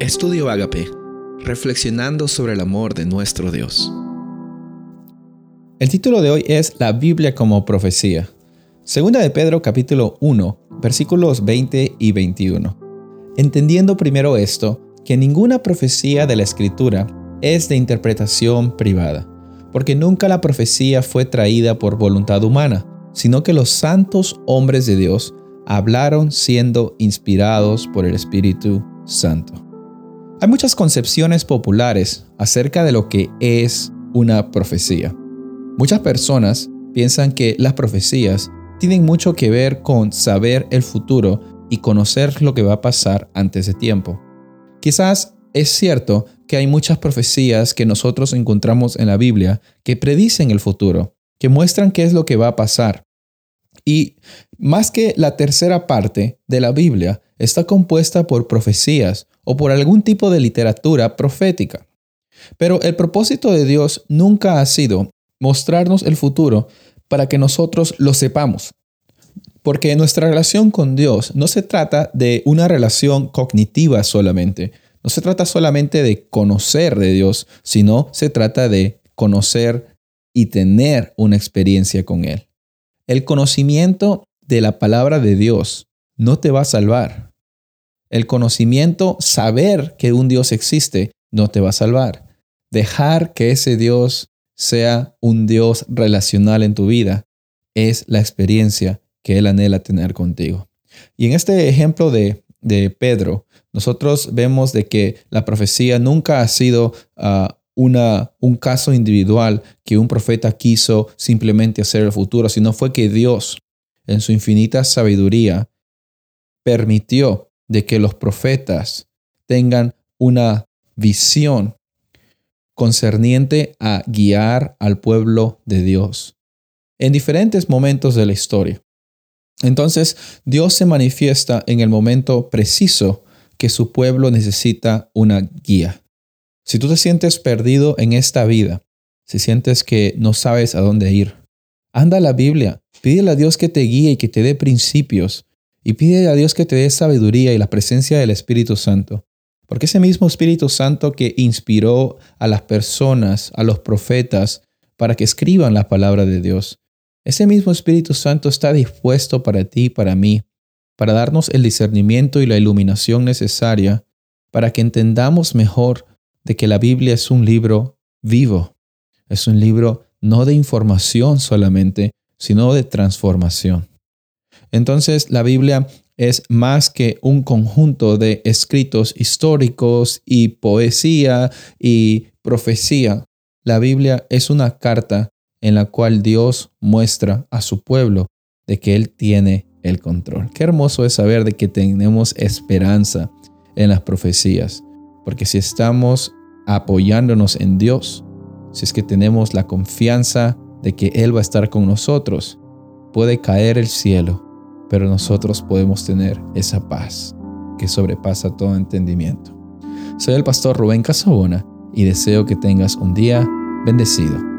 Estudio Agape, reflexionando sobre el amor de nuestro Dios. El título de hoy es La Biblia como profecía. Segunda de Pedro capítulo 1, versículos 20 y 21. Entendiendo primero esto, que ninguna profecía de la Escritura es de interpretación privada, porque nunca la profecía fue traída por voluntad humana, sino que los santos hombres de Dios hablaron siendo inspirados por el Espíritu Santo. Hay muchas concepciones populares acerca de lo que es una profecía. Muchas personas piensan que las profecías tienen mucho que ver con saber el futuro y conocer lo que va a pasar antes de tiempo. Quizás es cierto que hay muchas profecías que nosotros encontramos en la Biblia que predicen el futuro, que muestran qué es lo que va a pasar. Y más que la tercera parte de la Biblia está compuesta por profecías o por algún tipo de literatura profética. Pero el propósito de Dios nunca ha sido mostrarnos el futuro para que nosotros lo sepamos. Porque nuestra relación con Dios no se trata de una relación cognitiva solamente, no se trata solamente de conocer de Dios, sino se trata de conocer y tener una experiencia con Él. El conocimiento de la palabra de Dios no te va a salvar. El conocimiento, saber que un Dios existe, no te va a salvar. Dejar que ese Dios sea un Dios relacional en tu vida es la experiencia que Él anhela tener contigo. Y en este ejemplo de, de Pedro, nosotros vemos de que la profecía nunca ha sido ah, una, un caso individual que un profeta quiso simplemente hacer el futuro, sino fue que Dios, en su infinita sabiduría, permitió de que los profetas tengan una visión concerniente a guiar al pueblo de Dios en diferentes momentos de la historia. Entonces, Dios se manifiesta en el momento preciso que su pueblo necesita una guía. Si tú te sientes perdido en esta vida, si sientes que no sabes a dónde ir, anda a la Biblia, pídele a Dios que te guíe y que te dé principios y pide a Dios que te dé sabiduría y la presencia del Espíritu Santo. Porque ese mismo Espíritu Santo que inspiró a las personas, a los profetas, para que escriban la palabra de Dios, ese mismo Espíritu Santo está dispuesto para ti y para mí, para darnos el discernimiento y la iluminación necesaria para que entendamos mejor de que la Biblia es un libro vivo, es un libro no de información solamente, sino de transformación. Entonces la Biblia es más que un conjunto de escritos históricos y poesía y profecía. La Biblia es una carta en la cual Dios muestra a su pueblo de que Él tiene el control. Qué hermoso es saber de que tenemos esperanza en las profecías, porque si estamos apoyándonos en Dios, si es que tenemos la confianza de que Él va a estar con nosotros, puede caer el cielo pero nosotros podemos tener esa paz que sobrepasa todo entendimiento. Soy el pastor Rubén Casabona y deseo que tengas un día bendecido.